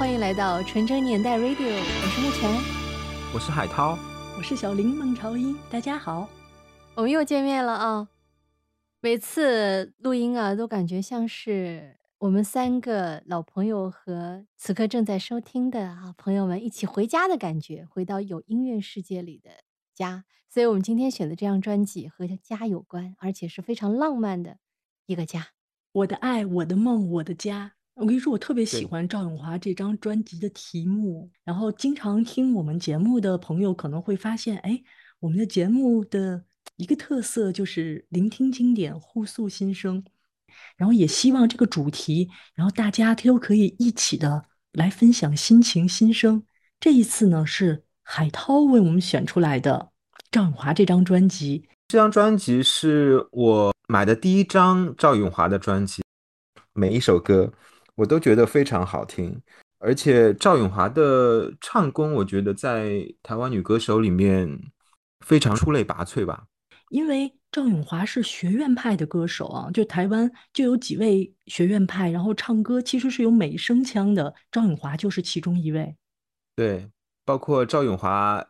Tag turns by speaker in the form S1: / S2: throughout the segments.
S1: 欢迎来到纯真年代 Radio，我是沐泉，
S2: 我是海涛，
S3: 我是小林孟朝英，大家好。
S1: 我们又见面了啊！每次录音啊，都感觉像是我们三个老朋友和此刻正在收听的啊朋友们一起回家的感觉，回到有音乐世界里的家。所以我们今天选的这张专辑和家有关，而且是非常浪漫的一个家。
S3: 我的爱，我的梦，我的家。我跟你说，我特别喜欢赵咏华这张专辑的题目。然后，经常听我们节目的朋友可能会发现，哎，我们的节目的一个特色就是聆听经典，互诉心声。然后，也希望这个主题，然后大家都可以一起的来分享心情、心声。这一次呢，是海涛为我们选出来的赵咏华这张专辑。
S2: 这张专辑是我买的第一张赵咏华的专辑，每一首歌我都觉得非常好听，而且赵咏华的唱功，我觉得在台湾女歌手里面非常出类拔萃吧。
S3: 因为赵咏华是学院派的歌手啊，就台湾就有几位学院派，然后唱歌其实是有美声腔的，赵咏华就是其中一位。
S2: 对，包括赵咏华，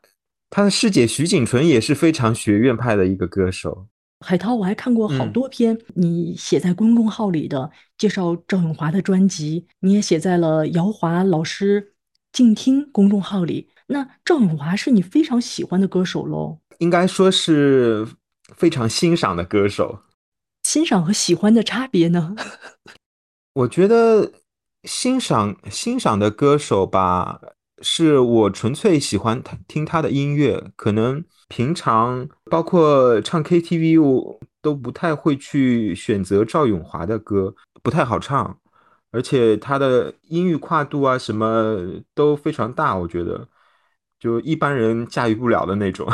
S2: 她的师姐徐锦纯也是非常学院派的一个歌手。
S3: 海涛，我还看过好
S2: 嗯
S3: 多篇你写在公众号里的介绍赵咏华的专辑，你也写在了姚华老师静听公众号里。那赵咏华是你非常喜欢的歌手喽？
S2: 应该说是非常欣赏的歌手。
S3: 欣赏和喜欢的差别呢？
S2: 我觉得欣赏欣赏的歌手吧，是我纯粹喜欢他听他的音乐，可能平常包括唱 KTV，我都不太会去选择赵咏华的歌，不太好唱，而且他的音域跨度啊什么都非常大，我觉得就一般人驾驭不了的那种。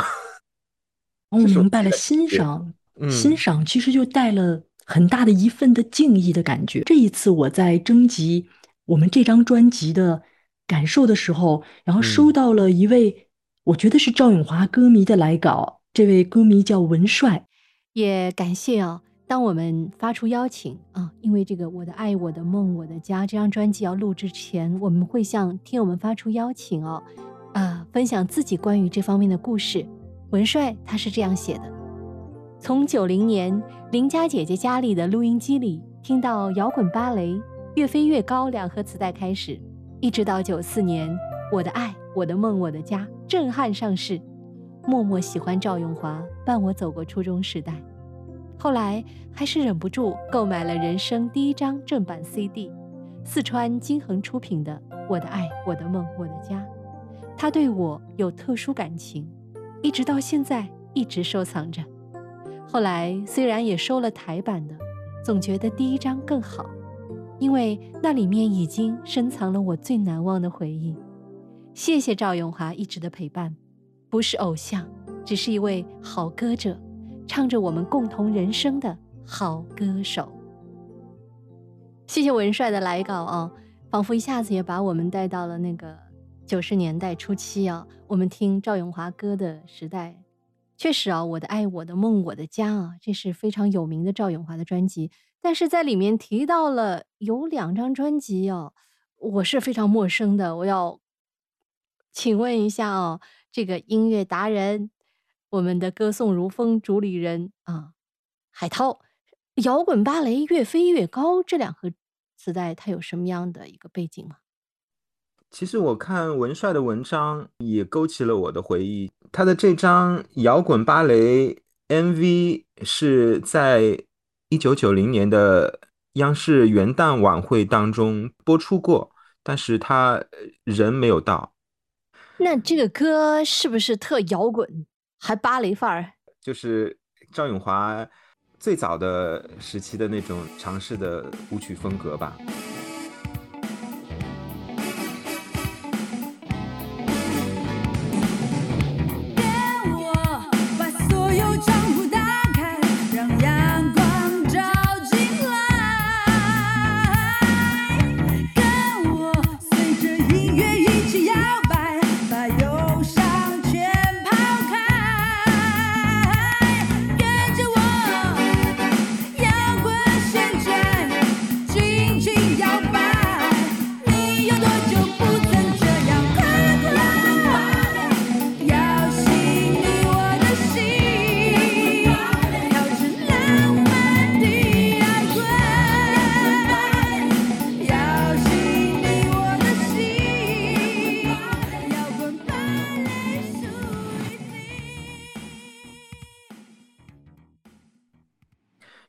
S3: 哦，明白了，欣赏，
S2: 嗯
S3: 欣赏其实就带了很大的一份的敬意的感觉。这一次我在征集我们这张专辑的感受的时候，然后收
S2: 嗯
S3: 到了一位我觉得是赵咏华歌迷的来稿，这位歌迷叫文帅。
S1: 也感谢啊，当我们发出邀请啊，因为这个《我的爱、我的梦、我的家》这张专辑要录制前，我们会向听友们发出邀请哦，啊，分享自己关于这方面的故事。文帅他是这样写的：从九零年邻家姐姐家里的录音机里听到摇滚芭蕾《越飞越高》两盒磁带开始，一直到九四年《我的爱、我的梦、我的家》震撼上市，默默喜欢赵咏华，伴我走过初中时代。后来还是忍不住购买了人生第一张正版 CD，四川金恒出品的《我的爱、我的梦、我的家》，他对我有特殊感情，一直到现在一直收藏着。后来虽然也收了台版的，总觉得第一张更好，因为那里面已经深藏了我最难忘的回忆。谢谢赵永华一直的陪伴，不是偶像，只是一位好歌者，唱着我们共同人生的好歌手。谢谢文帅的来稿啊，仿佛一下子也把我们带到了那个九十年代初期啊，我们听赵永华歌的时代。确实啊，我的爱，我的梦，我的家啊，这是非常有名的赵永华的专辑。但是在里面提到了有两张专辑哦，我是非常陌生的。我要请问一下哦，这个音乐达人，我们的歌颂如风主理人啊，海涛，摇滚芭蕾越飞越高这两盒磁带，它有什么样的一个背景吗？
S2: 其实我看文帅的文章也勾起了我的回忆。他的这张摇滚芭蕾 MV 是在一九九零年的央视元旦晚会当中播出过，但是他人没有到。
S1: 那这个歌是不是特摇滚，还芭蕾范儿？
S2: 就是赵咏华最早的时期的那种尝试的舞曲风格吧。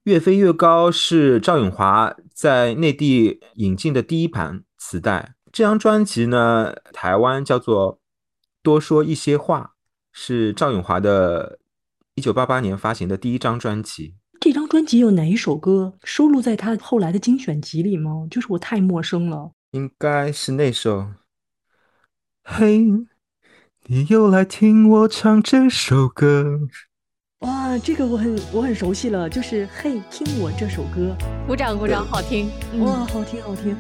S2: 越飞越高是赵咏华在内地引进的第一盘磁带。这张专辑呢，台湾叫做《多说一些话》，是赵咏华的1988年发行的第一张专辑。
S4: 这张专辑有哪一首歌收录在他后来的精选集里吗？就是我太陌生了。
S2: 应该是那首。嘿，你又来听我唱这首歌。
S4: 哇，这个我很我很熟悉了，就是嘿，听我这首歌，
S1: 鼓掌鼓掌，好听，
S4: 哇，好听好听。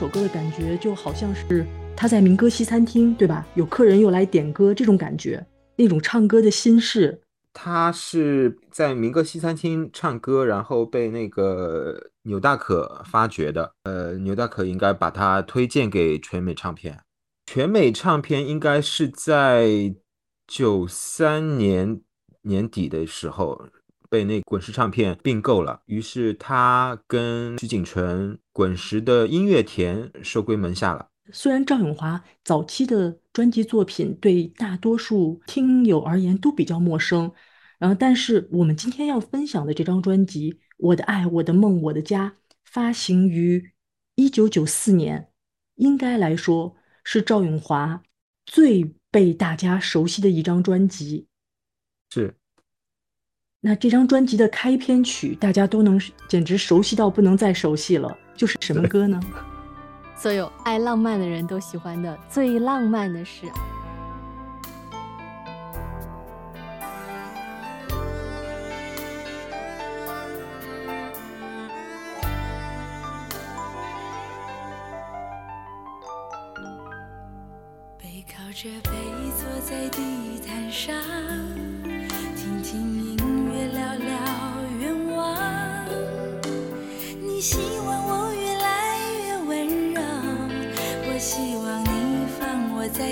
S4: 首歌的感觉就好像是他在民歌西餐厅，对吧？有客人又来点歌，这种感觉，那种唱歌的心事。
S2: 他是在民歌西餐厅唱歌，然后被那个牛大可发掘的。呃，牛大可应该把他推荐给全美唱片。全美唱片应该是在九三年年底的时候被那滚石唱片并购了，于是他跟徐锦纯、滚石的音乐田收归门下了。
S3: 虽然赵咏华早期的专辑作品对大多数听友而言都比较陌生，然后，但是我们今天要分享的这张专辑《我的爱、我的梦、我的家》，发行于一九九四年，应该来说是赵咏华最被大家熟悉的一张专辑。
S2: 是。
S3: 那这张专辑的开篇曲，大家都能简直熟悉到不能再熟悉了，就是什么歌呢？
S1: 所有爱浪漫的人都喜欢的最浪漫的事。
S4: 背靠着背坐在地毯上，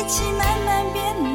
S4: 一起慢慢变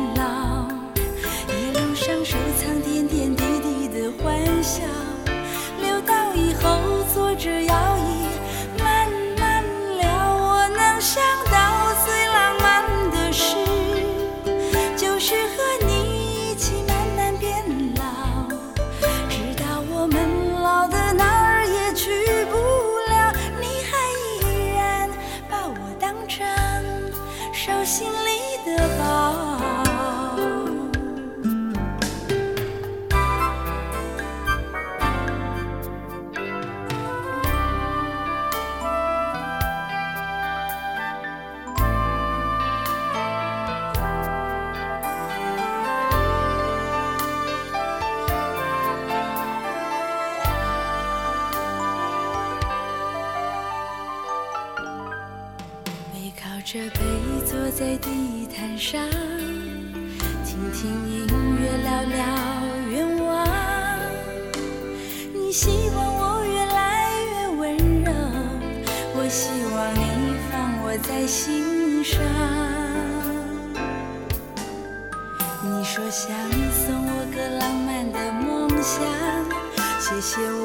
S4: 且我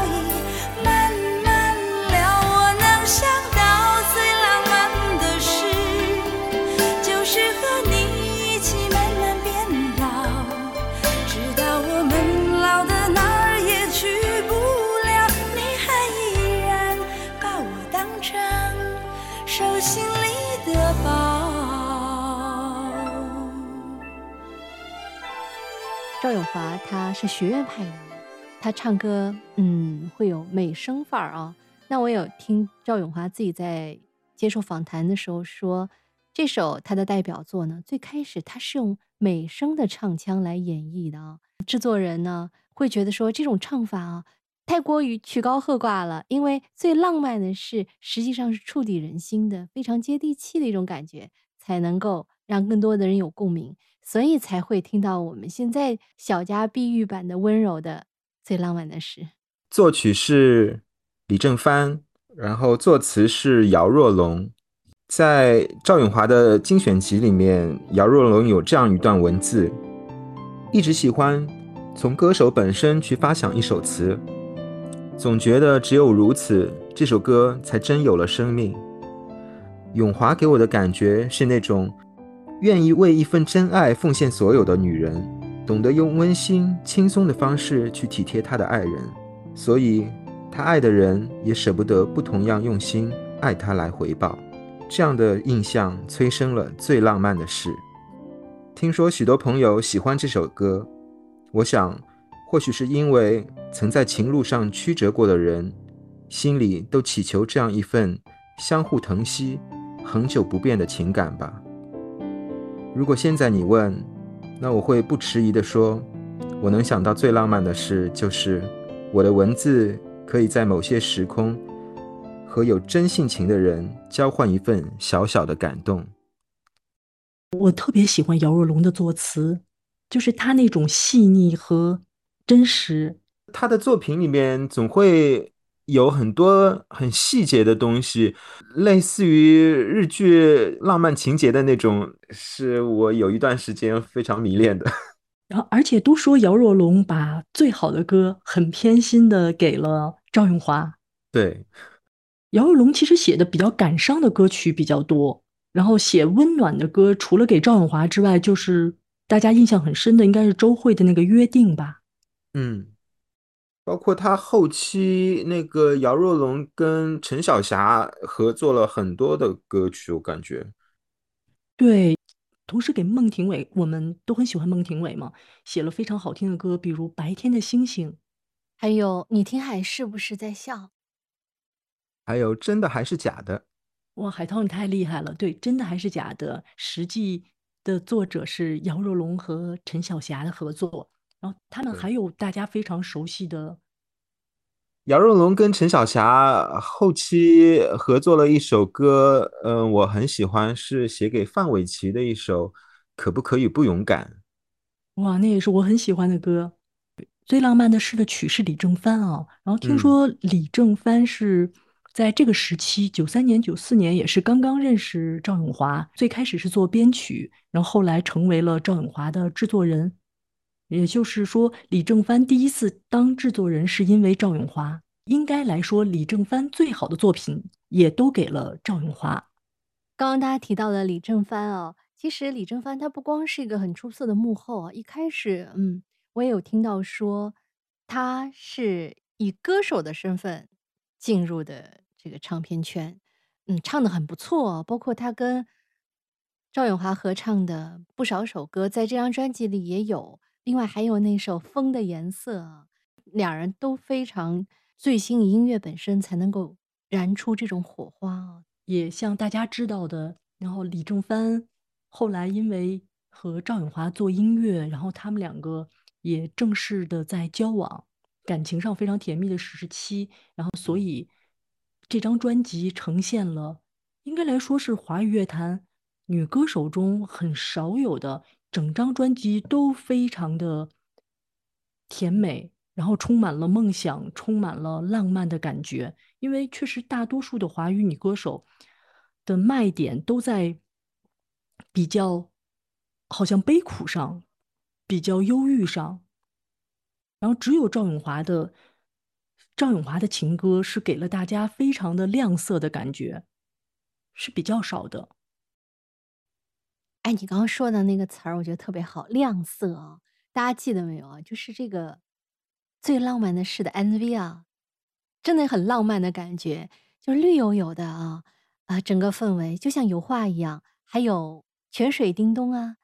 S1: 华他是学院派的，他唱歌嗯会有美声范儿啊。那我有听赵咏华自己在接受访谈的时候说，这首他的代表作呢，最开始他是用美声的唱腔来演绎的啊。制作人呢会觉得说这种唱法啊太过于曲高和寡了。因为最浪漫的是，实际上是触底人心的，非常接地气的一种感觉，才能够让更多的人有共鸣，所以才会听到我们现在小家碧玉版的温柔的最浪漫的事。
S2: 作曲是李正帆，然后作词是姚若龙。在赵咏华的精选集里面，姚若龙有这样一段文字：一直喜欢从歌手本身去发想一首词，总觉得只有如此，这首歌才真有了生命。咏华给我的感觉是那种愿意为一份真爱奉献所有的女人，懂得用温馨轻松的方式去体贴她的爱人，所以她爱的人也舍不得不同样用心爱她来回报。这样的印象催生了最浪漫的事。听说许多朋友喜欢这首歌，我想，或许是因为曾在情路上曲折过的人，心里都祈求这样一份相互疼惜、恒久不变的情感吧。如果现在你问，那我会不迟疑地说，我能想到最浪漫的事，就是我的文字可以在某些时空。和有真性情的人交换一份小小的感动。
S3: 我特别喜欢姚若龙的作词，就是他那种细腻和真实。
S2: 他的作品里面总会有很多很细节的东西，类似于日剧浪漫情节的那种，是我有一段时间非常迷恋的。
S3: 然后，而且都说姚若龙把最好的歌很偏心的给了赵咏华。
S2: 对。
S3: 姚若龙其实写的比较感伤的歌曲比较多，然后写温暖的歌，除了给赵咏华之外，就是大家印象很深的，应该是周蕙的那个《约定》吧。
S2: 嗯，包括他后期那个姚若龙跟陈小霞合作了很多的歌曲，我感觉。
S3: 对，同时给孟庭苇，我们都很喜欢孟庭苇嘛，写了非常好听的歌，比如《白天的星星》，
S1: 还有《你听海是不是在笑》。
S2: 还有真的还是假的？
S3: 哇，海涛你太厉害了！对，真的还是假的？实际的作者是姚若龙和陈小霞的合作，然后他们还有大家非常熟悉的
S2: 姚若龙跟陈小霞后期合作了一首歌，嗯，我很喜欢，是写给范玮琪的一首《可不可以不勇敢》。
S3: 哇，那也是我很喜欢的歌。最浪漫的事的曲是李正帆啊，然后听说李正帆是。在这个时期，九三年、九四年也是刚刚认识赵咏华，最开始是做编曲，然后后来成为了赵咏华的制作人。也就是说，李正帆第一次当制作人是因为赵咏华。应该来说，李正帆最好的作品也都给了赵咏华。
S1: 刚刚大家提到的李正帆啊，其实李正帆他不光是一个很出色的幕后，一开始，嗯，我也有听到说他是以歌手的身份进入的。这个唱片圈，嗯，唱的很不错，包括他跟赵咏华合唱的不少首歌，在这张专辑里也有。另外还有那首《风的颜色》，两人都非常醉心于音乐本身，才能够燃出这种火花。
S3: 也像大家知道的，然后李正帆后来因为和赵咏华做音乐，然后他们两个也正式的在交往，感情上非常甜蜜的时期，然后所以。这张专辑呈现了，应该来说是华语乐坛女歌手中很少有的，整张专辑都非常的甜美，然后充满了梦想，充满了浪漫的感觉。因为确实大多数的华语女歌手的卖点都在比较好像悲苦上，比较忧郁上，然后只有赵咏华的。赵咏华的情歌是给了大家非常的亮色的感觉，是比较少的。
S1: 哎，你刚刚说的那个词儿，我觉得特别好，亮色啊！大家记得没有啊？就是这个最浪漫的事的 MV 啊，真的很浪漫的感觉，就是绿油油的啊啊，整个氛围就像油画一样。还有泉水叮咚啊，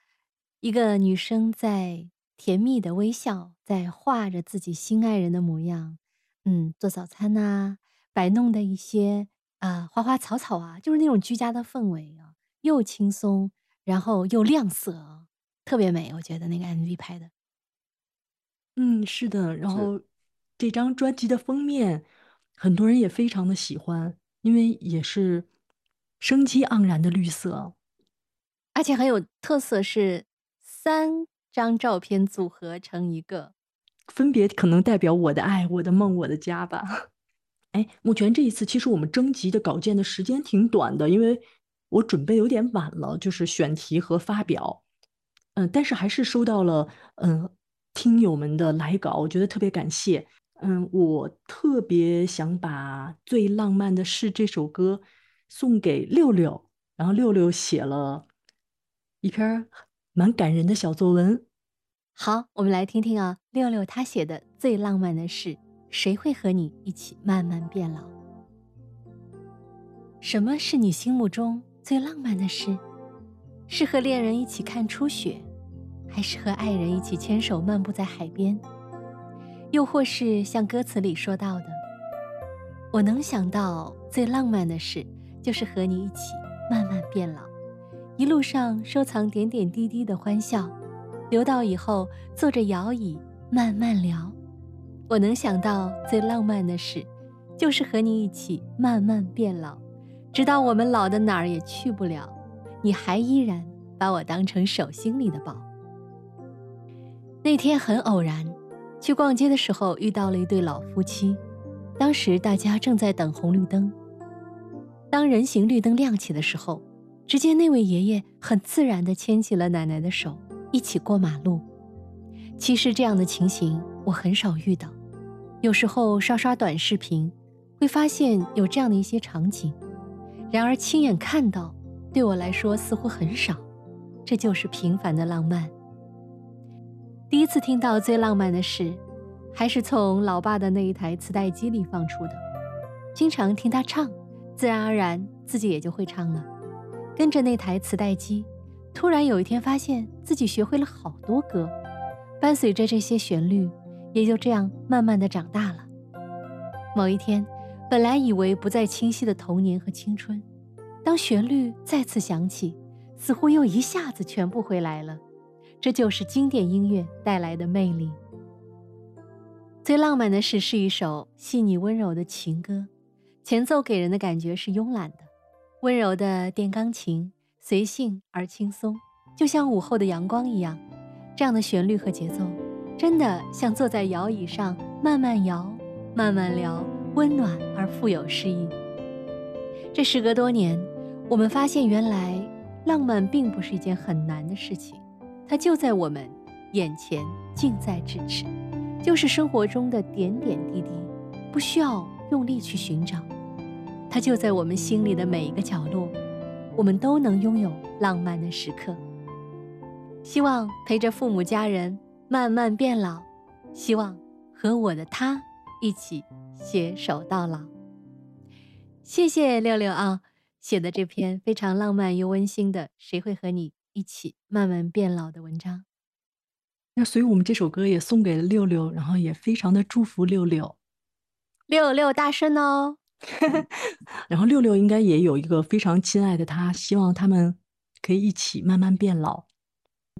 S1: 一个女生在甜蜜的微笑，在画着自己心爱人的模样。嗯，做早餐呐，摆弄的一些啊花花草草啊，就是那种居家的氛围啊，又轻松，然后又亮色，特别美。我觉得那个 MV 拍的，
S3: 嗯，是的。然后这张专辑的封面，很多人也非常的喜欢，因为也是生机盎然的绿色，
S1: 而且很有特色，是三张照片组合成一个，
S3: 分别可能代表我的爱、我的梦、我的家吧。哎，目前这一次其实我们征集的稿件的时间挺短的，因为我准备有点晚了，就是选题和发表。嗯，但是还是收到了嗯听友们的来稿，我觉得特别感谢。嗯，我特别想把《最浪漫的事》这首歌送给六六，然后六六写了一篇蛮感人的小作文。
S1: 好，我们来听听啊，六六他写的《最浪漫的事》，谁会和你一起慢慢变老？什么是你心目中最浪漫的事？是和恋人一起看初雪，还是和爱人一起牵手漫步在海边？又或是像歌词里说到的，我能想到最浪漫的事，就是和你一起慢慢变老，一路上收藏点点滴滴的欢笑，留到以后坐着摇椅慢慢聊。我能想到最浪漫的事，就是和你一起慢慢变老，直到我们老的哪儿也去不了，你还依然把我当成手心里的宝。那天很偶然。去逛街的时候遇到了一对老夫妻，当时大家正在等红绿灯。当人行绿灯亮起的时候，只见那位爷爷很自然地牵起了奶奶的手，一起过马路。其实这样的情形我很少遇到，有时候刷刷短视频，会发现有这样的一些场景。然而亲眼看到，对我来说似乎很少。这就是平凡的浪漫。第一次听到最浪漫的事，还是从老爸的那一台磁带机里放出的。经常听他唱，自然而然自己也就会唱了。跟着那台磁带机，突然有一天发现自己学会了好多歌，伴随着这些旋律，也就这样慢慢的长大了。某一天，本来以为不再清晰的童年和青春，当旋律再次响起，似乎又一下子全部回来了。这就是经典音乐带来的魅力。最浪漫的事是一首细腻温柔的情歌，前奏给人的感觉是慵懒的，温柔的电钢琴，随性而轻松，就像午后的阳光一样。这样的旋律和节奏，真的像坐在摇椅上慢慢摇、慢慢聊，温暖而富有诗意。这时隔多年，我们发现原来浪漫并不是一件很难的事情。它就在我们眼前，近在咫尺，就是生活中的点点滴滴，不需要用力去寻找，它就在我们心里的每一个角落，我们都能拥有浪漫的时刻。希望陪着父母家人慢慢变老，希望和我的他一起携手到老。谢谢六六啊，写的这篇非常浪漫又温馨的《谁会和你》。一起慢慢变老的文章，
S3: 那所以我们这首歌也送给了六六，然后也非常的祝福六六，
S1: 六六大顺哦。
S3: 然后六六应该也有一个非常亲爱的他，希望他们可以一起慢慢变老。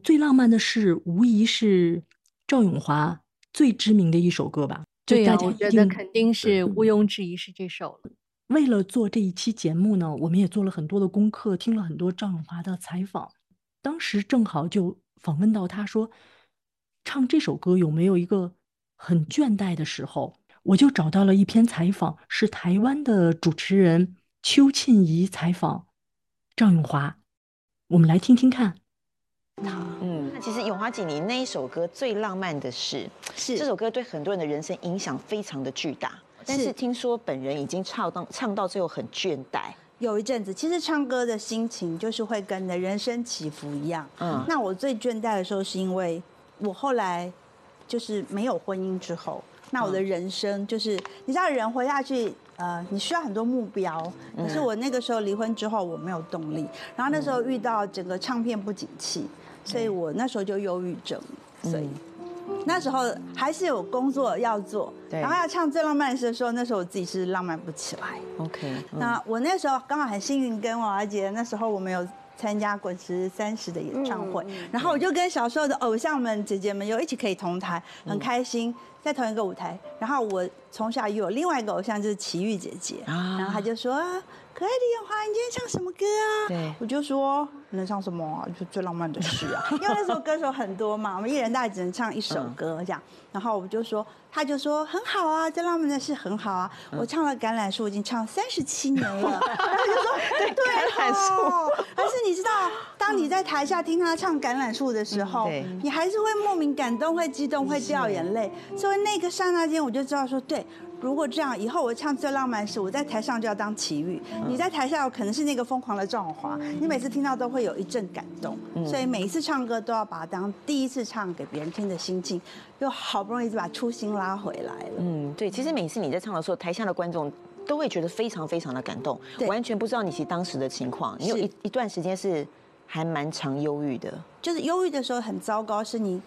S3: 最浪漫的事，无疑是赵咏华最知名的一首歌吧？
S1: 对呀，我觉得肯定是毋庸置疑是这首了。
S3: 为了做这一期节目呢，我们也做了很多的功课，听了很多赵咏华的采访。当时正好就访问到他说，唱这首歌有没有一个很倦怠的时候？我就找到了一篇采访，是台湾的主持人邱庆怡采访赵咏华，我们来听听看。
S5: 嗯，那其实永华姐，你那一首歌最浪漫的是，
S6: 是
S5: 这首歌对很多人的人生影响非常的巨大，但是听说本人已经唱到唱到最后很倦怠。
S6: 有一阵子，其实唱歌的心情就是会跟你的人生起伏一样。嗯，那我最倦怠的时候，是因为我后来就是没有婚姻之后，那我的人生就是你知道，人活下去，呃，你需要很多目标。可是我那个时候离婚之后，我没有动力。然后那时候遇到整个唱片不景气，所以我那时候就忧郁症。所以。那时候还是有工作要做，然后要唱最浪漫的时候，那时候我自己是浪漫不起来。
S5: OK，
S6: 那我那时候刚好很幸运，跟王阿姐那时候我们有参加滚石三十的演唱会，然后我就跟小时候的偶像们姐姐们又一起可以同台，很开心，在同一个舞台。然后我从小有另外一个偶像就是齐豫姐姐，然后她就说。可爱的烟花，你今天唱什么歌啊？
S5: 对，
S6: 我就说能唱什么啊？就最浪漫的事啊。因为那时候歌手很多嘛，我们一人大概只能唱一首歌这样。然后我就说，他就说很好啊，最浪漫的事很好啊。我唱了《橄榄树》，已经唱三十七年了。然后就说对对哦，但是你知道，当你在台下听他唱《橄榄树》的时候，你还是会莫名感动，会激动，会掉眼泪。所以那个刹那间，我就知道说对。如果这样，以后我唱最浪漫是，我在台上就要当奇遇，你在台下可能是那个疯狂的赵永华，你每次听到都会有一阵感动，所以每一次唱歌都要把它当第一次唱给别人听的心境，又好不容易就把初心拉回来了。嗯，
S5: 对，其实每次你在唱的时候，台下的观众都会觉得非常非常的感动，完全不知道你其实当时的情况，你有一一段时间是还蛮常忧郁的，
S6: 就是忧郁的时候很糟糕，是你。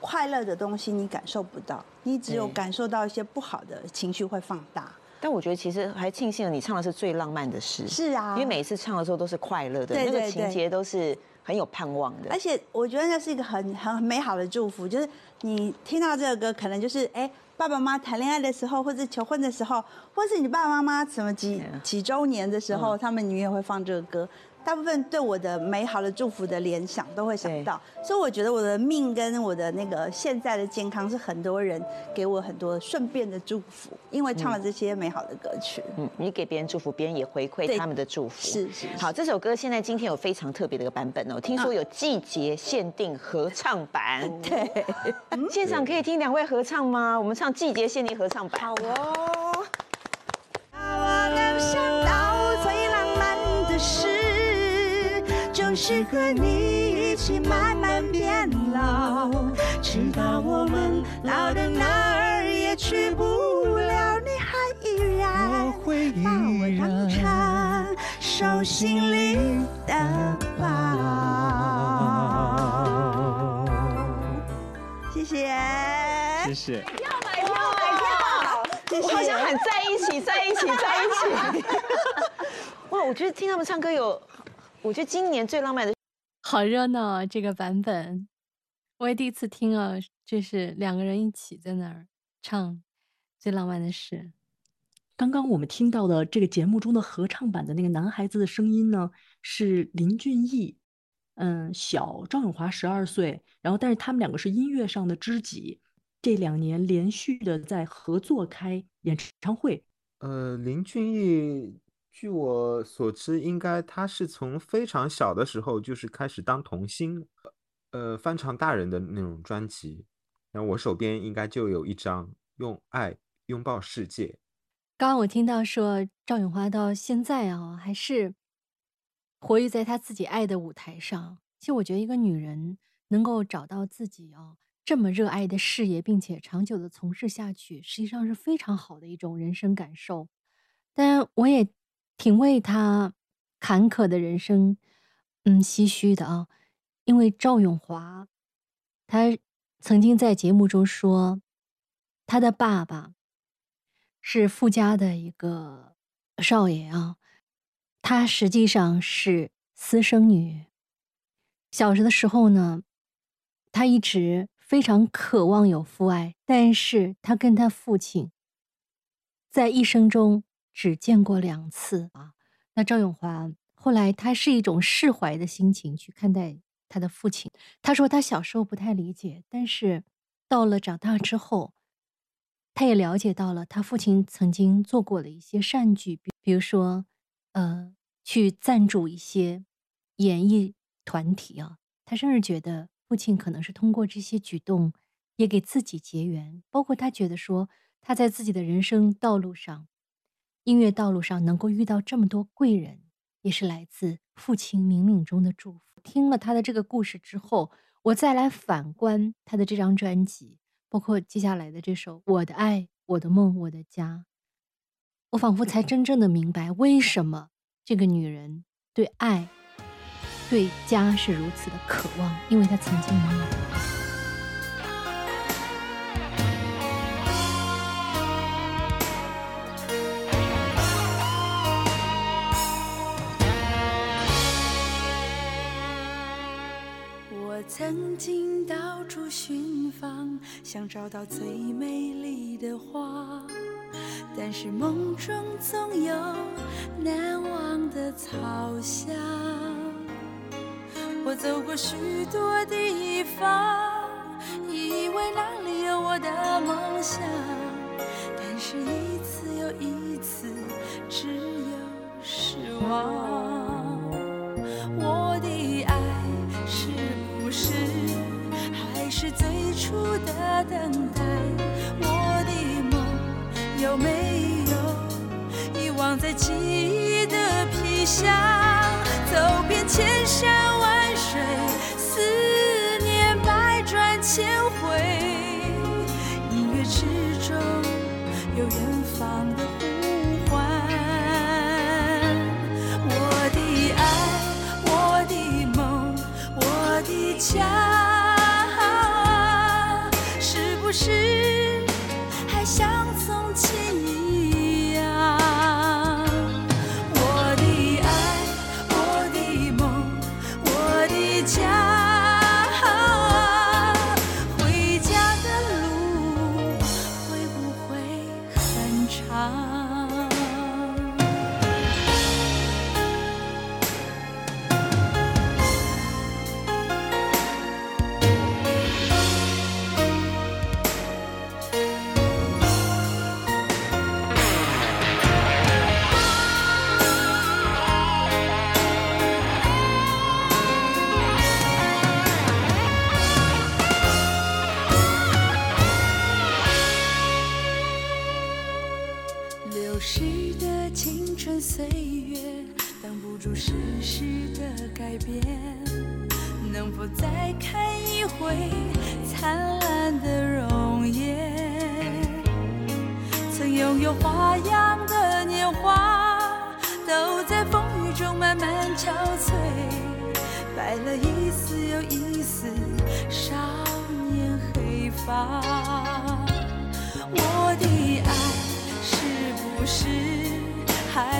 S6: 快乐的东西你感受不到，你只有感受到一些不好的情绪会放大。
S5: 但我觉得其实还庆幸了，你唱的是最浪漫的事。
S6: 是啊，
S5: 因为每一次唱的时候都是快乐的，那个情节都是很有盼望的。
S6: 而且我觉得那是一个很很美好的祝福，就是你听到这个歌，可能就是哎爸爸妈妈谈恋爱的时候，或者求婚的时候，或是你爸爸妈妈什么几几周年的时候，他们女也会放这个歌。大部分对我的美好的祝福的联想都会想到，所以我觉得我的命跟我的那个现在的健康是很多人给我很多顺便的祝福，因为唱了这些美好的歌曲。嗯，
S5: 你给别人祝福，别人也回馈他们的祝福。
S6: 是是。
S5: 好，这首歌现在今天有非常特别的一个版本哦，听说有季节限定合唱版。
S6: 对。
S5: 现场可以听两位合唱吗？我们唱季节限定合唱版。
S6: 好哦。
S4: 是和你一起慢慢变老，直到我们老的哪儿也去不了，你还依然把我当成手心里的宝。
S6: 谢谢，
S2: 谢谢。
S5: 买票买票买票！我好想喊在一起在一起在一起。哇，我觉得听他们唱歌有。我觉得今年最浪漫的，
S1: 好热闹啊！这个版本我也第一次听啊，就是两个人一起在那儿唱最浪漫的事。
S3: 刚刚我们听到的这个节目中的合唱版的那个男孩子的声音呢，是林俊逸，嗯，小赵永华十二岁，然后但是他们两个是音乐上的知己，这两年连续的在合作开演唱会。
S2: 呃，林俊逸。据我所知，应该他是从非常小的时候就是开始当童星，呃，翻唱大人的那种专辑。然后我手边应该就有一张《用爱拥抱世界》。
S1: 刚刚我听到说赵咏华到现在啊，还是活跃在他自己爱的舞台上。其实我觉得一个女人能够找到自己啊这么热爱的事业，并且长久的从事下去，实际上是非常好的一种人生感受。但我也。挺为他坎坷的人生，嗯，唏嘘的啊。因为赵永华，他曾经在节目中说，他的爸爸是富家的一个少爷啊，他实际上是私生女。小时的时候呢，他一直非常渴望有父爱，但是他跟他父亲在一生中。只见过两次啊，那赵永华后来他是一种释怀的心情去看待他的父亲。他说他小时候不太理解，但是到了长大之后，他也了解到了他父亲曾经做过的一些善举，比比如说，呃，去赞助一些演艺团体啊。他甚至觉得父亲可能是通过这些举动也给自己结缘，包括他觉得说他在自己的人生道路上。音乐道路上能够遇到这么多贵人，也是来自父亲冥冥中的祝福。听了他的这个故事之后，我再来反观他的这张专辑，包括接下来的这首《我的爱，我的梦，我的家》，我仿佛才真正的明白，为什么这个女人对爱、对家是如此的渴望，因为她曾经拥有。
S4: 曾经到处寻访，想找到最美丽的花。但是梦中总有难忘的草香。我走过许多地方，以为那里有我的梦想，但是一次又一次，只有失望。我是最初的等待？我的梦有没有遗忘在记忆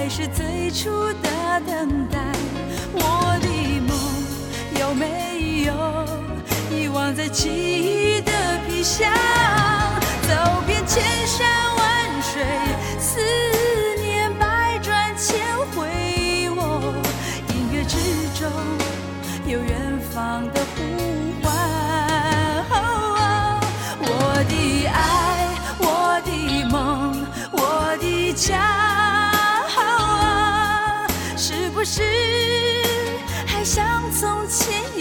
S4: 还是最初的等待？我的梦有没有遗忘在记忆的皮箱？走遍千山万水，思念百转千回。我音乐之中有远方的呼唤。我的爱，我的梦，我的家，是还像从前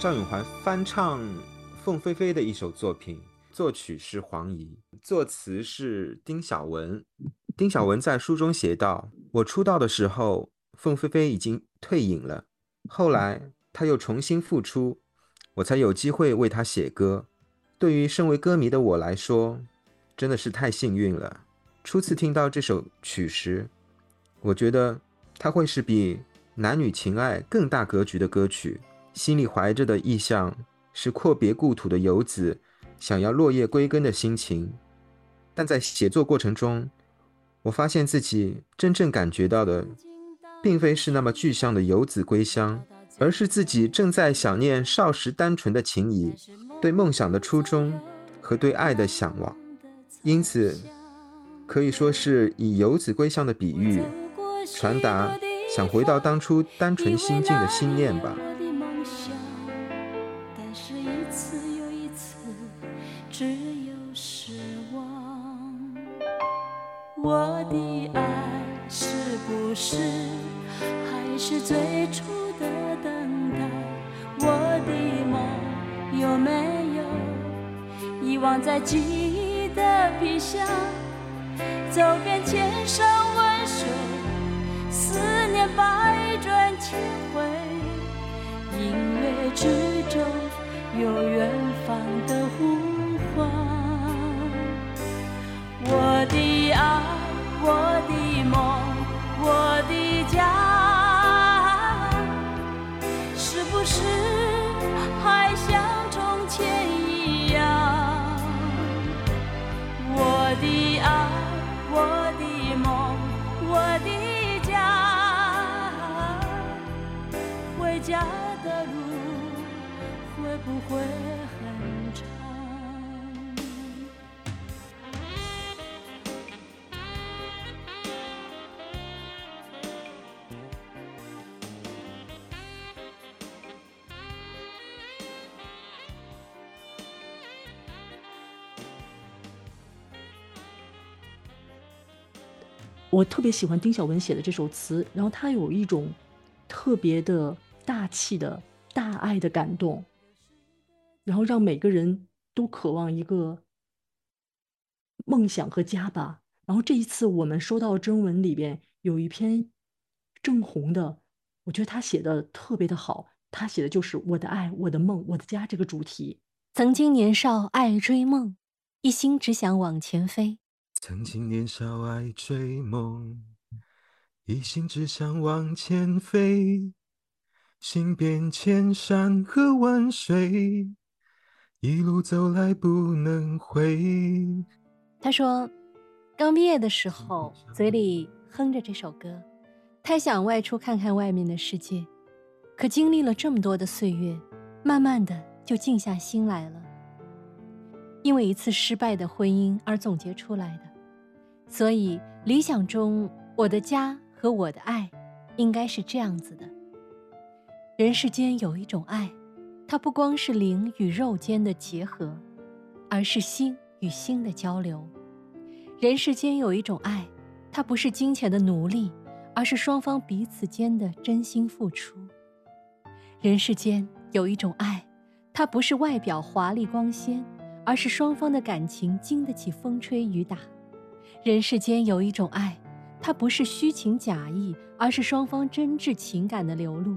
S2: 赵咏华翻唱凤飞飞的一首作品，作曲是黄怡，作词是丁晓文。丁晓文在书中写道：“我出道的时候，凤飞飞已经退隐了，后来她又重新复出，我才有机会为她写歌。对于身为歌迷的我来说，真的是太幸运了。初次听到这首曲时，我觉得它会是比男女情爱更大格局的歌曲，心里怀着的意向是阔别故土的游子想要落叶归根的心情。但在写作过程中，我发现自己真正感觉到的，并非是那么具象的游子归乡，而是自己正在想念少时单纯的情谊，对梦想的初衷和对爱的向往。因此，可以说是以游子归乡的比喻，传达想回到当初单纯心境的心念吧。
S4: 我的爱是不是还是最初的等待？我的梦有没有遗忘在记忆的皮箱？走遍千山万水，思念百转千回，音乐之中有远方的呼唤。我的爱，我的梦，我的家，是不是还像从前一样？我的爱，我的梦，我的家，回家的路会不会
S3: 我特别喜欢丁晓文写的这首词，然后它有一种特别的大气的大爱的感动，然后让每个人都渴望一个梦想和家吧。然后这一次我们收到征文里边有一篇郑红的，我觉得他写的特别的好，他写的就是我的爱、我的梦、我的家这个主题。
S1: 曾经年少爱追梦，一心只想往前飞。
S2: 曾经年少爱追梦，一心只想往前飞，行遍千山和万水，一路走来不能回。
S1: 他说，刚毕业的时候，嘴里哼着这首歌，太想外出看看外面的世界，可经历了这么多的岁月，慢慢的就静下心来了。因为一次失败的婚姻而总结出来的，所以理想中我的家和我的爱，应该是这样子的：人世间有一种爱，它不光是灵与肉间的结合，而是心与心的交流。人世间有一种爱，它不是金钱的奴隶，而是双方彼此间的真心付出。人世间有一种爱，它不是外表华丽光鲜，而是双方的感情经得起风吹雨打。人世间有一种爱，它不是虚情假意，而是双方真挚情感的流露。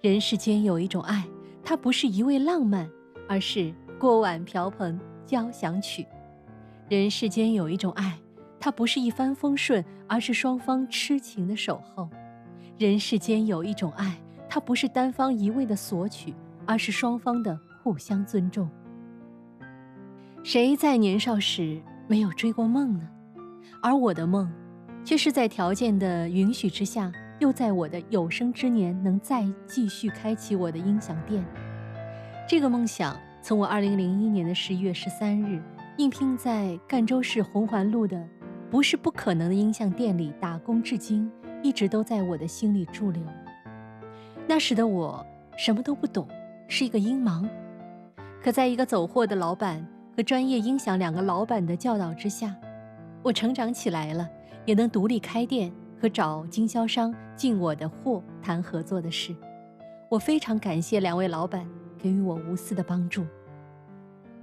S1: 人世间有一种爱，它不是一味浪漫，而是锅碗瓢盆交响曲。人世间有一种爱，它不是一帆风顺，而是双方痴情的守候。人世间有一种爱，它不是单方一味的索取，而是双方的互相尊重。谁在年少时没有追过梦呢？而我的梦，却是在条件的允许之下，又在我的有生之年能再继续开启我的音响店。这个梦想从我2001年的11月13日应聘在赣州市红环路的“不是不可能”的音像店里打工至今，一直都在我的心里驻留。那时的我什么都不懂，是一个音盲，可在一个走货的老板和专业音响两个老板的教导之下，我成长起来了，也能独立开店和找经销商进我的货谈合作的事。我非常感谢两位老板给予我无私的帮助。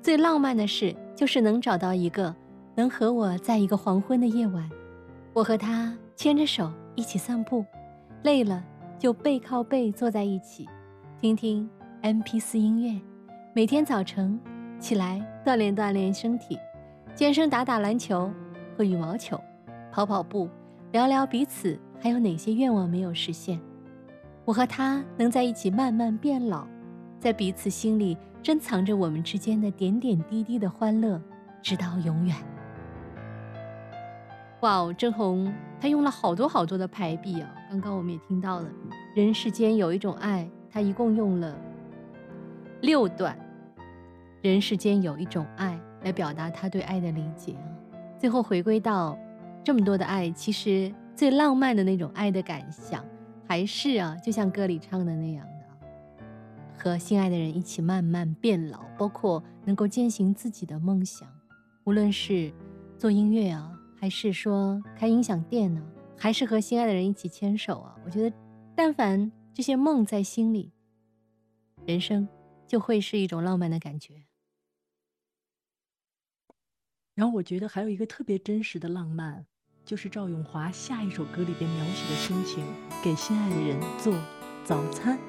S1: 最浪漫的事就是能找到一个能和我在一个黄昏的夜晚，我和他牵着手一起散步，累了就背靠背坐在一起，听听 MP4 音乐，每天早晨起来锻炼锻炼身体，健身打打篮球和羽毛球，跑跑步，聊聊彼此还有哪些愿望没有实现。我和他能在一起慢慢变老，在彼此心里珍藏着我们之间的点点滴滴的欢乐，直到永远。哇哦，郑红他用了好多好多的排比啊！刚刚我们也听到了，人世间有一种爱，他一共用了六段。人世间有一种爱来表达他对爱的理解啊。最后回归到这么多的爱，其实最浪漫的那种爱的感想，还是啊，就像歌里唱的那样的，和心爱的人一起慢慢变老，包括能够践行自己的梦想，无论是做音乐啊，还是说开音响店呢，还是和心爱的人一起牵手啊，我觉得，但凡这些梦在心里，人生就会是一种浪漫的感觉。
S4: 然后我觉得还有一个特别真实的浪漫。就是赵咏华下一首歌里边描写的心情，给心爱的人做早餐。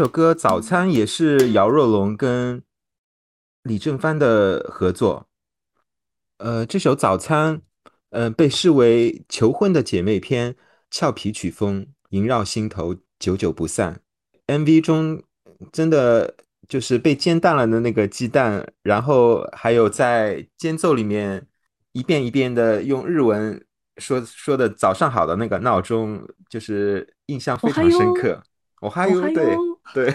S2: 首歌《早餐》也是姚若龙跟李正帆的合作。呃，这首《早餐》呃被视为求婚的姐妹篇，俏皮曲风萦绕心头，久久不散。MV 中真的就是被煎蛋了的那个鸡蛋，然后还有在间奏里面一遍一遍的用日文说说的“早上好”的那个闹钟，就是印象非常深刻。我还有对 对，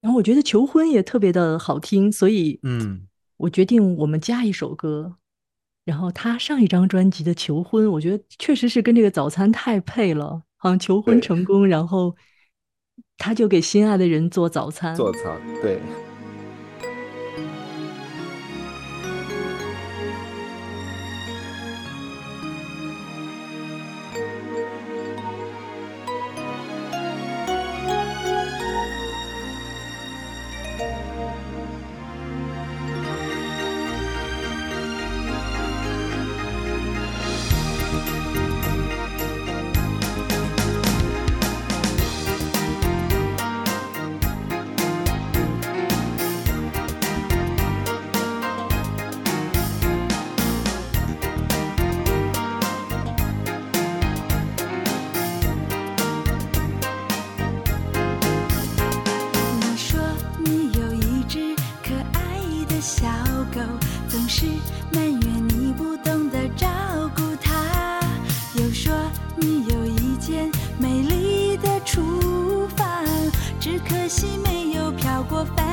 S3: 然后我觉得求婚也特别的好听，所以
S2: 嗯，
S3: 我决定我们加一首歌。然后他上一张专辑的求婚，我觉得确实是跟这个早餐太配了，好像求婚成功，然后他就给心爱的人做早餐。
S2: 做早
S4: 餐对。过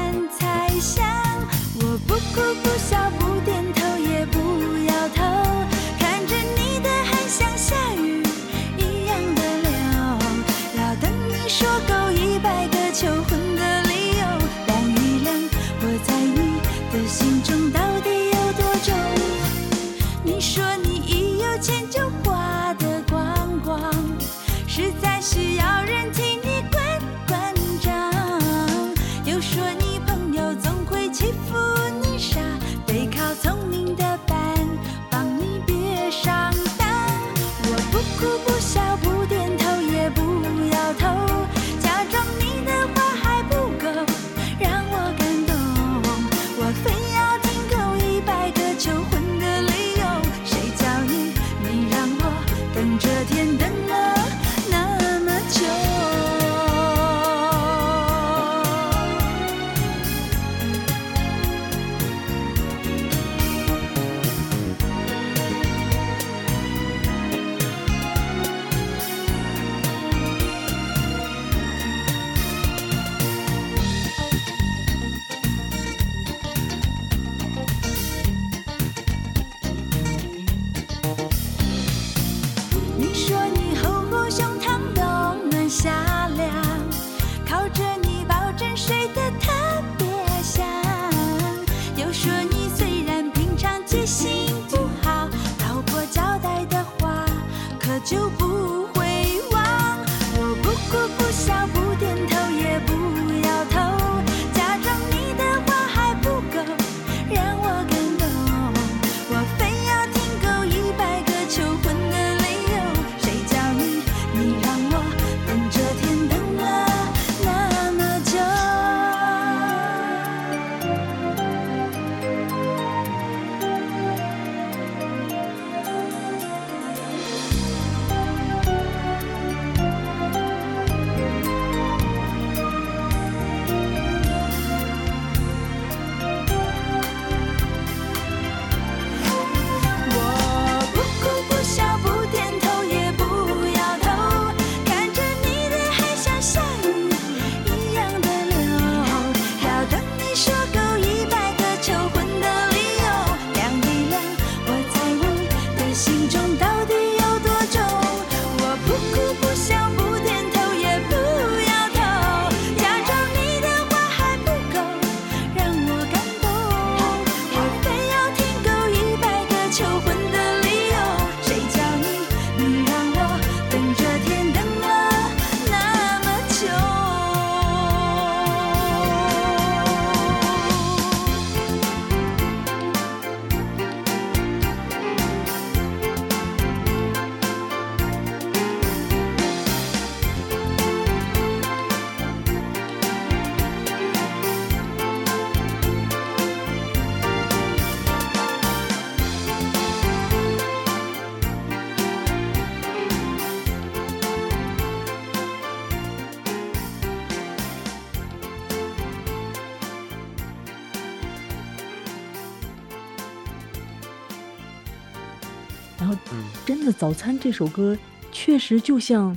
S3: 早餐这首歌确实就像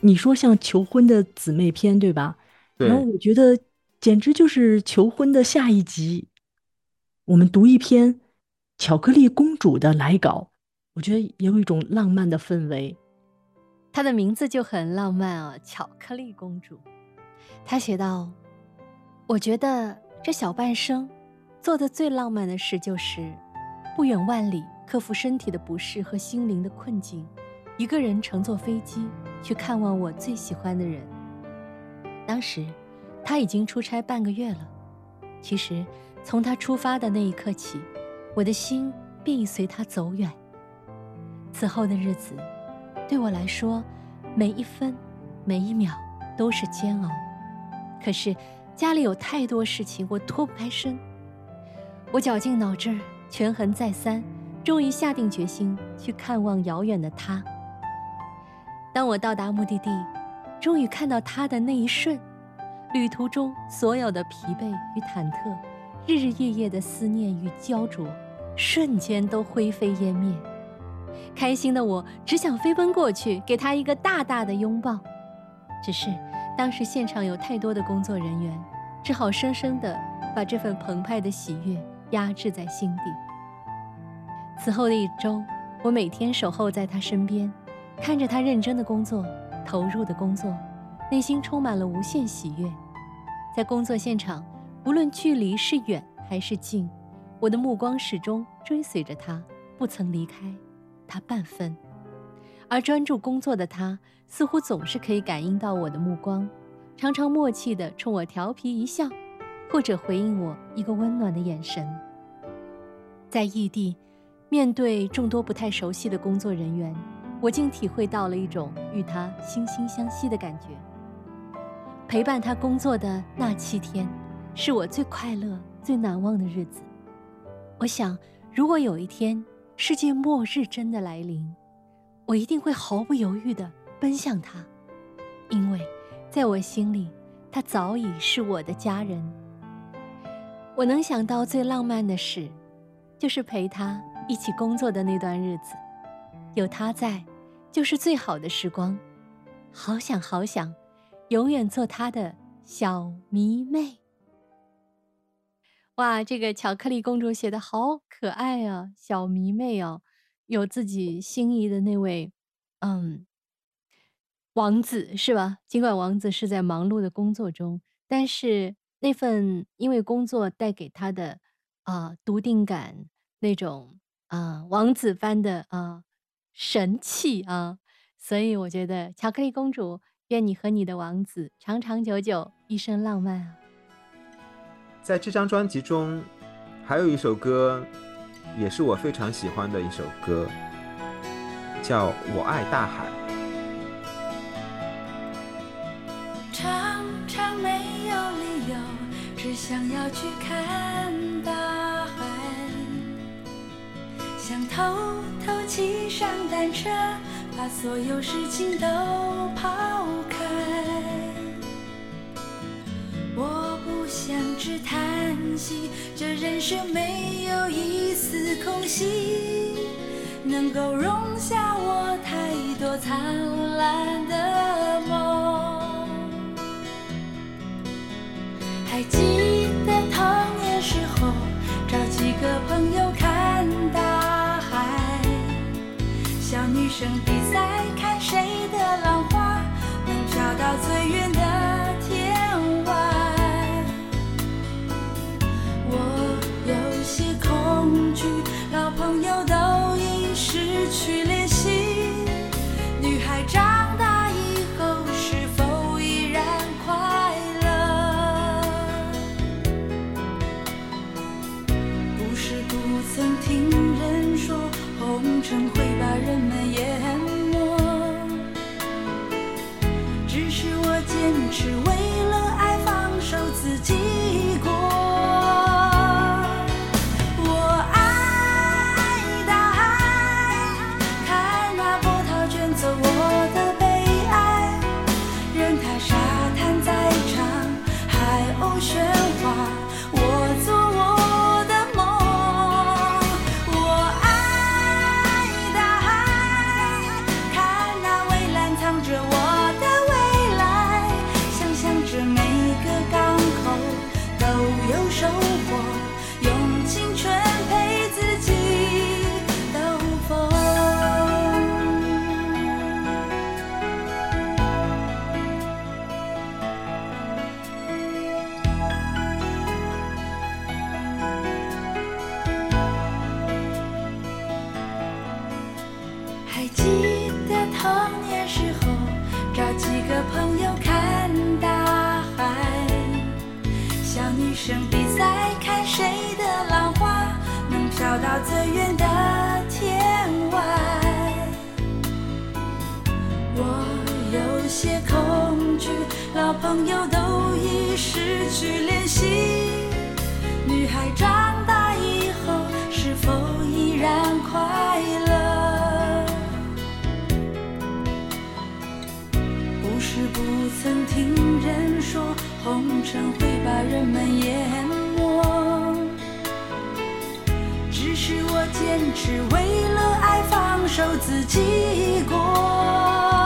S3: 你说像求婚的姊妹篇对吧？然后我觉得简直就是求婚的下一集。我们读一篇巧克力公主的来稿，我觉得也有一种浪漫的氛围。
S1: 她的名字就很浪漫啊，巧克力公主。她写道：“我觉得这小半生做的最浪漫的事，就是不远万里克服身体的不适和心灵的困境，一个人乘坐飞机去看望我最喜欢的人。当时他已经出差半个月了。其实从他出发的那一刻起，我的心便已随他走远。此后的日子。”对我来说，每一分、每一秒都是煎熬。可是家里有太多事情，我脱不开身。我绞尽脑汁，权衡再三，终于下定决心去看望遥远的他。当我到达目的地，终于看到他的那一瞬，旅途中所有的疲惫与忐忑，日日夜夜的思念与焦灼，瞬间都灰飞烟灭。开心的我只想飞奔过去，给他一个大大的拥抱。只是当时现场有太多的工作人员，只好生生的把这份澎湃的喜悦压制在心底。此后的一周，我每天守候在他身边，看着他认真的工作，投入的工作，内心充满了无限喜悦。在工作现场，无论距离是远还是近，我的目光始终追随着他，不曾离开。他半分，而专注工作的他似乎总是可以感应到我的目光，常常默契地冲我调皮一笑，或者回应我一个温暖的眼神。在异地，面对众多不太熟悉的工作人员，我竟体会到了一种与他惺惺相惜的感觉。陪伴他工作的那七天，是我最快乐、最难忘的日子。我想，如果有一天，世界末日真的来临，我一定会毫不犹豫地奔向他，因为在我心里，他早已是我的家人。我能想到最浪漫的事，就是陪他一起工作的那段日子，有他在，就是最好的时光。好想好想，永远做他的小迷妹。哇，这个巧克力公主写的好可爱啊，小迷妹哦，有自己心仪的那位，嗯，王子是吧？尽管王子是在忙碌的工作中，但是那份因为工作带给他的啊笃定感，那种啊王子般的啊神气啊，所以我觉得巧克力公主，愿你和你的王子长长久久，一生浪漫啊。
S2: 在这张专辑中，还有一首歌，也是我非常喜欢的一首歌，叫《我爱大海》。
S4: 常常没有理由，只想要去看偷偷骑上单车，把所有事情都抛开。我。不想只叹息，这人生没有一丝空隙，能够容下我太多灿烂的梦。还记正比赛，看谁的浪花能飘到最远的天外，我有些恐惧。老朋友都已失去了些恐惧，老朋友都已失去联系。女孩长大以后，是否依然快乐？不是不曾听人说，红尘会把人们淹没。只是我坚持为了爱放手自己过。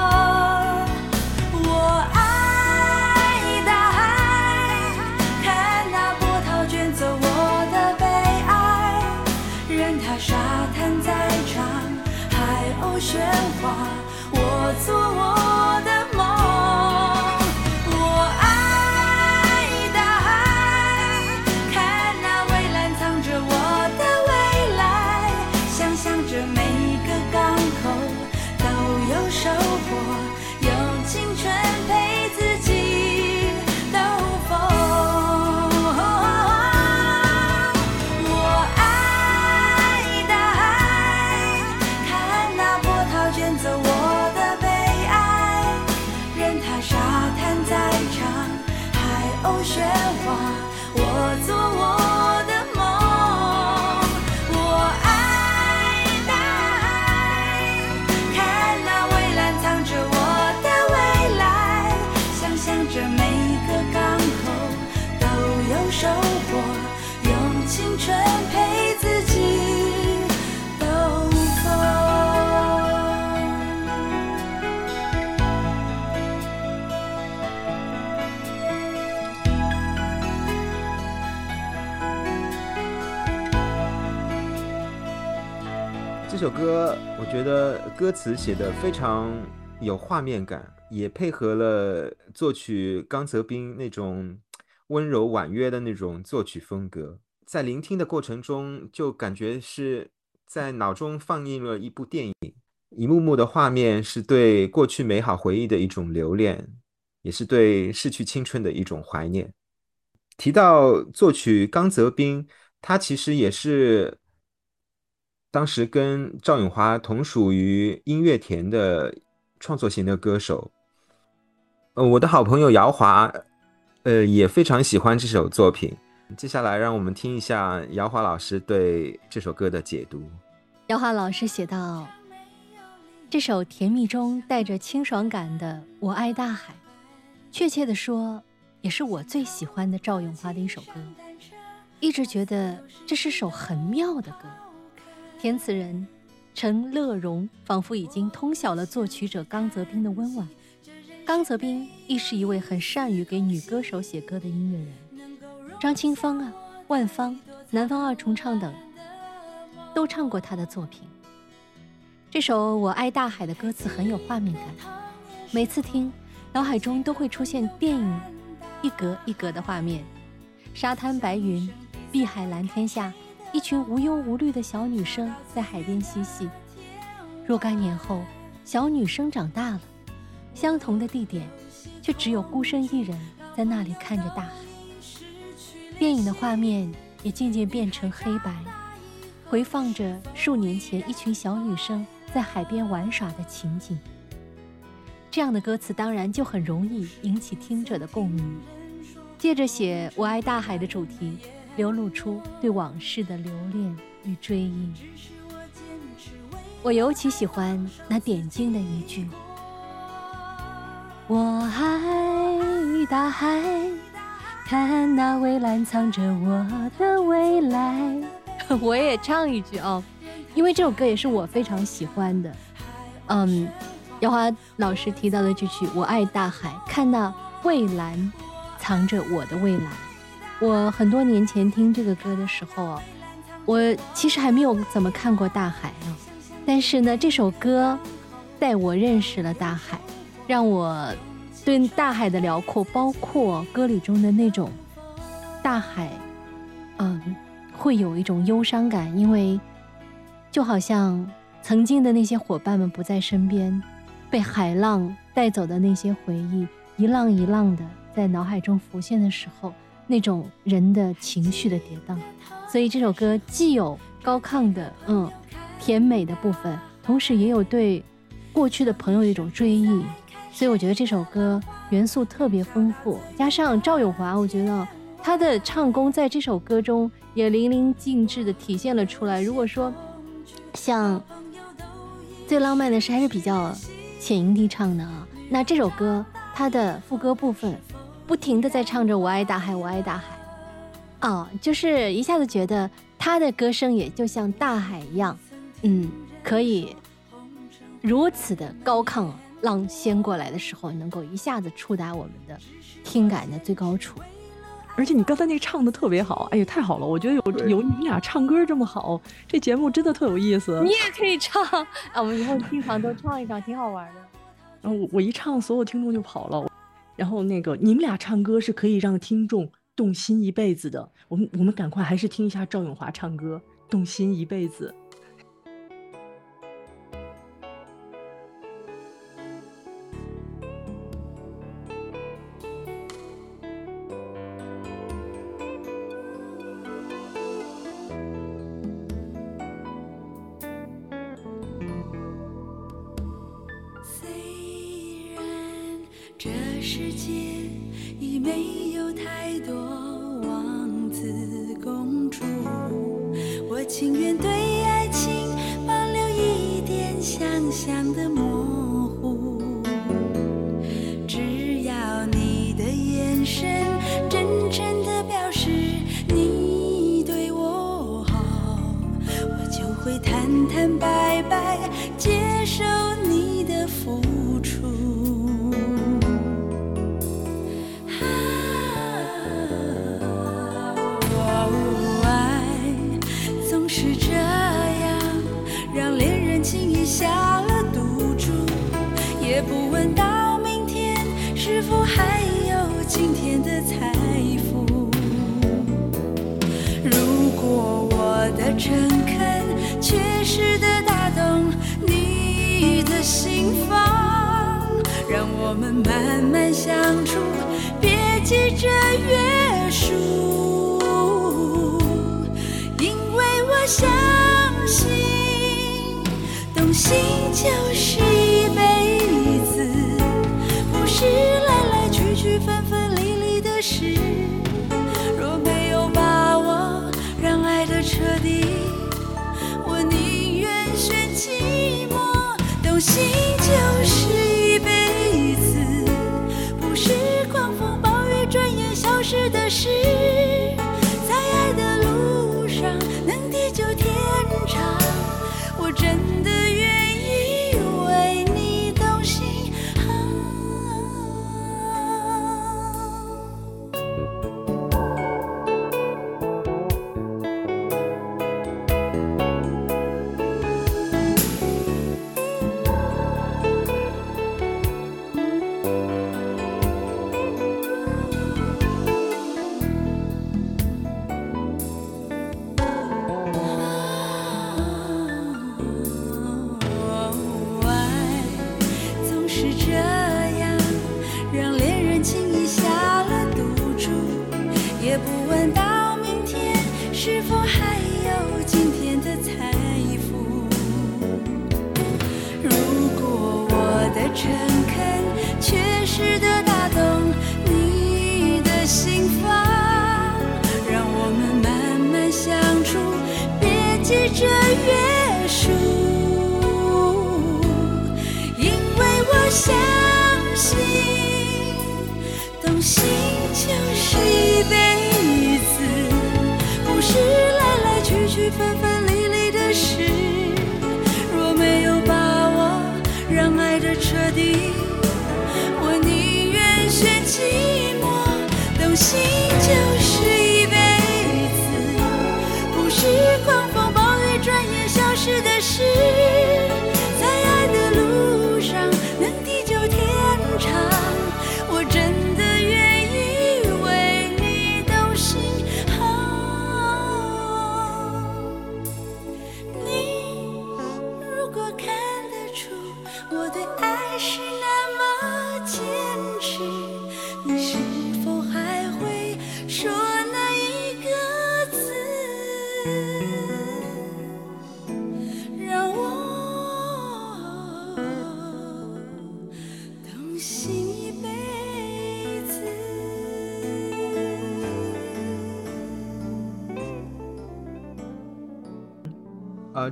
S2: 歌我觉得歌词写的非常有画面感，也配合了作曲刚泽斌那种温柔婉约的那种作曲风格，在聆听的过程中就感觉是在脑中放映了一部电影，一幕幕的画面是对过去美好回忆的一种留恋，也是对逝去青春的一种怀念。提到作曲刚泽斌，他其实也是当时跟赵咏华同属于音乐田的创作型的歌手。呃，我的好朋友姚华，呃，也非常喜欢这首作品。接下来，让我们听一下姚华老师对这首歌的解读。
S1: 姚华老师写道：“这首甜蜜中带着清爽感的《我爱大海》，确切地说，也是我最喜欢的赵咏华的一首歌。一直觉得这是首很妙的歌。填词人陈乐融仿佛已经通晓了作曲者刚泽斌的温婉。刚泽斌亦是一位很善于给女歌手写歌的音乐人，张清芳啊、万芳、南方二重唱等都唱过他的作品。这首《我爱大海》的歌词很有画面感，每次听，脑海中都会出现电影一格一格的画面：沙滩白云，碧海蓝天下，一群无忧无虑的小女生在海边嬉戏。若干年后，小女生长大了，相同的地点，却只有孤身一人在那里看着大海。电影的画面也渐渐变成黑白，回放着数年前一群小女生在海边玩耍的情景。这样的歌词当然就很容易引起听者的共鸣，借着写我爱大海的主题，流露出对往事的留恋与追忆。我尤其喜欢那点睛的一句：“我爱大海，看那蔚蓝藏着我的未来。”我也唱一句哦，因为这首歌也是我非常喜欢的。嗯，姚华老师提到的这句“我爱大海，看那蔚蓝藏着我的未来”。我很多年前听这个歌的时候，我其实还没有怎么看过大海啊。但是呢，这首歌带我认识了大海，让我对大海的辽阔，包括歌里中的那种大海，嗯，会有一种忧伤感，因为就好像曾经的那些伙伴们不在身边，被海浪带走的那些回忆，一浪一浪的在脑海中浮现的时候，那种人的情绪的跌宕。所以这首歌既有高亢的嗯甜美的部分，同时也有对过去的朋友一种追忆。所以我觉得这首歌元素特别丰富，加上赵咏华，我觉得他的唱功在这首歌中也淋漓尽致的体现了出来。如果说像最浪漫的是还是比较浅吟低唱的啊，那这首歌它的副歌部分不停的在唱着我爱大海，我爱大海，哦，就是一下子觉得他的歌声也就像大海一样，嗯，可以如此的高亢。浪掀过来的时候，能够一下子触达我们的听感的最高处。
S3: 而且你刚才那唱的特别好，哎呀，太好了！我觉得有有你们俩唱歌这么好，这节目真的特有意思。
S1: 你也可以唱啊，我们以后经常都唱一唱，挺好玩的。
S3: 然后我我一唱，所有听众就跑了。然后那个你们俩唱歌是可以让听众动心一辈子的。我们我们赶快还是听一下赵咏华唱歌，动心一辈子。
S4: 诚恳确实的打动你的心房让我们慢慢相处别急着约束因为我相信动心就是一辈子不
S2: 是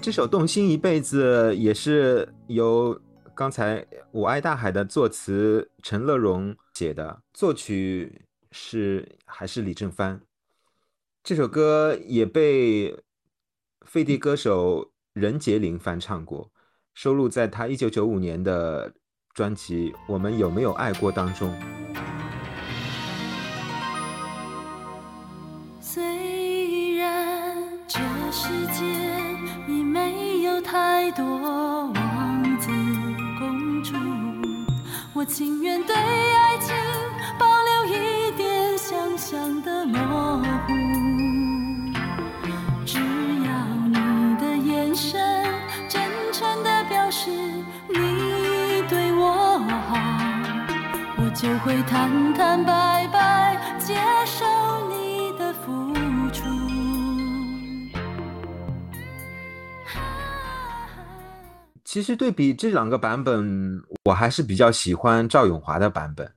S2: 这首《动心一辈子》也是由刚才《我爱大海》的作词陈乐融写的，作曲是还是李正帆。这首歌也被飞地歌手任杰林翻唱过，收录在他一九九五年的专辑《我们有没有爱过》当中。
S4: 虽然这世界太多王子公主，我情愿对爱情保留一点想象的模糊。只要你的眼神真诚地表示你对我好，我就会坦坦白白接受你
S2: 其实对比这两个版本，我还是比较喜欢赵咏华的版本。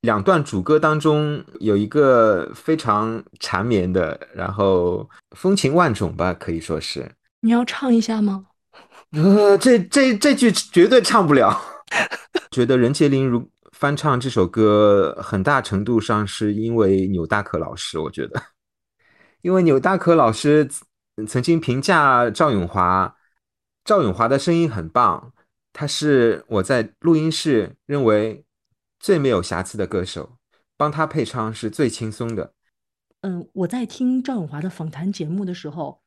S2: 两段主歌当中有一个非常缠绵的，然后风情万种吧，可以说是。
S3: 你要唱一下吗？
S2: 呃，这这这句绝对唱不了。觉得任洁玲如翻唱这首歌，很大程度上是因为纽大可老师，我觉得，因为纽大可老师曾经评价赵咏华，赵永华的声音很棒，他是我在录音室认为最没有瑕疵的歌手，帮他配唱是最轻松的。
S3: 嗯，我在听赵永华的访谈节目的时候，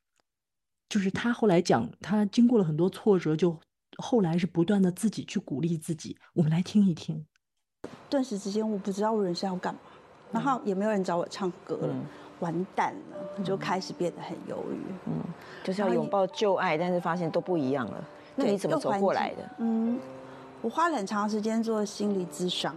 S3: 就是他后来讲，他经过了很多挫折，就后来是不断的自己去鼓励自己。我们来听一听。
S6: 顿时之间我不知道我人生要干嘛，然后也没有人找我唱歌了，完蛋了，就开始变得很犹豫。
S5: 嗯，就是要拥抱旧爱，但是发现都不一样了。那你怎么走过来的？
S6: 嗯，我花了很长时间做心理咨商，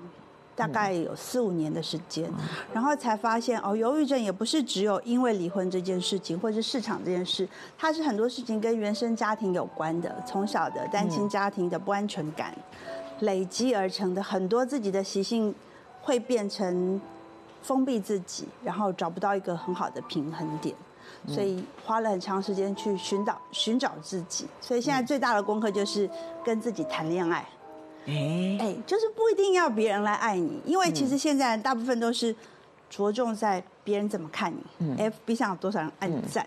S6: 大概有四五年的时间，然后才发现哦，忧郁症也不是只有因为离婚这件事情，或者是市场这件事，它是很多事情跟原生家庭有关的，从小的单亲家庭的不安全感。累积而成的很多自己的习性，会变成封闭自己，然后找不到一个很好的平衡点，所以花了很长时间去寻找寻找自己。所以现在最大的功课就是跟自己谈恋爱。
S5: 哎，
S6: 哎，就是不一定要别人来爱你，因为其实现在大部分都是着重在别人怎么看你，FB 上有多少人按赞，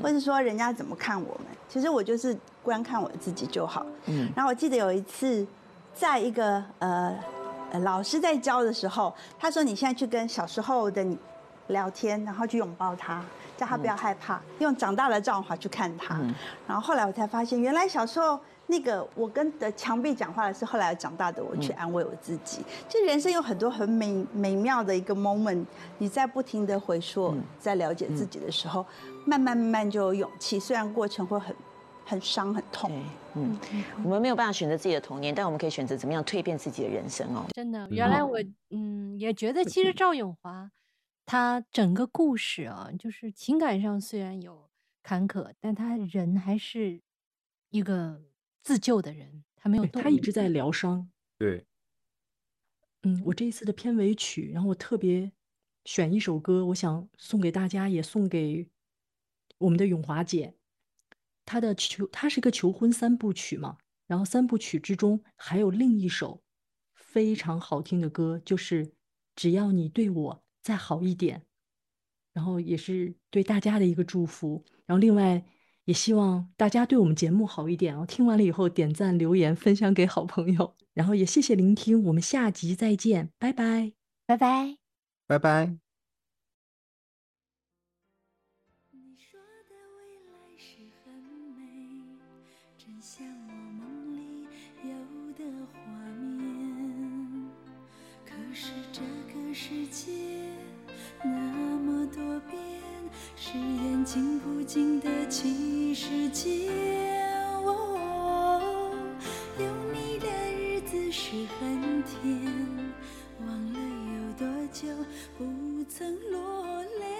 S6: 或者说人家怎么看我们。其实我就是观看我自己就好。嗯然后我记得有一次。在一个呃呃老师在教的时候，他说：“你现在去跟小时候的你聊天，然后去拥抱他，叫他不要害怕，用长大的赵华去看他。”然后后来我才发现，原来小时候那个我跟的墙壁讲话的是后来长大的我去安慰我自己。就人生有很多很美美妙的一个 moment，你在不停的回溯，在了解自己的时候，慢慢慢慢就有勇气。虽然过程会很。很伤很痛，
S5: 嗯，我们没有办法选择自己的童年，但我们可以选择怎么样蜕变自己的人生哦。
S1: 真的，原来我嗯也觉得，其实赵咏华他整个故事啊，就是情感上虽然有坎坷，但他人还是一个自救的人，他没有，
S3: 他一直在疗伤。
S2: 对，
S3: 嗯，我这一次的片尾曲，然后我特别选一首歌，我想送给大家，也送给我们的永华姐。他的求，他是个求婚三部曲嘛，然后三部曲之中还有另一首非常好听的歌，就是只要你对我再好一点，然后也是对大家的一个祝福，然后另外也希望大家对我们节目好一点哦，听完了以后点赞留言分享给好朋友，然后也谢谢聆听，我们下集再见，拜拜，
S1: 拜拜，
S2: 拜拜。
S4: 变，是眼睛不尽的奇世界。哦，有你的日子是很甜，忘了有多久不曾落泪。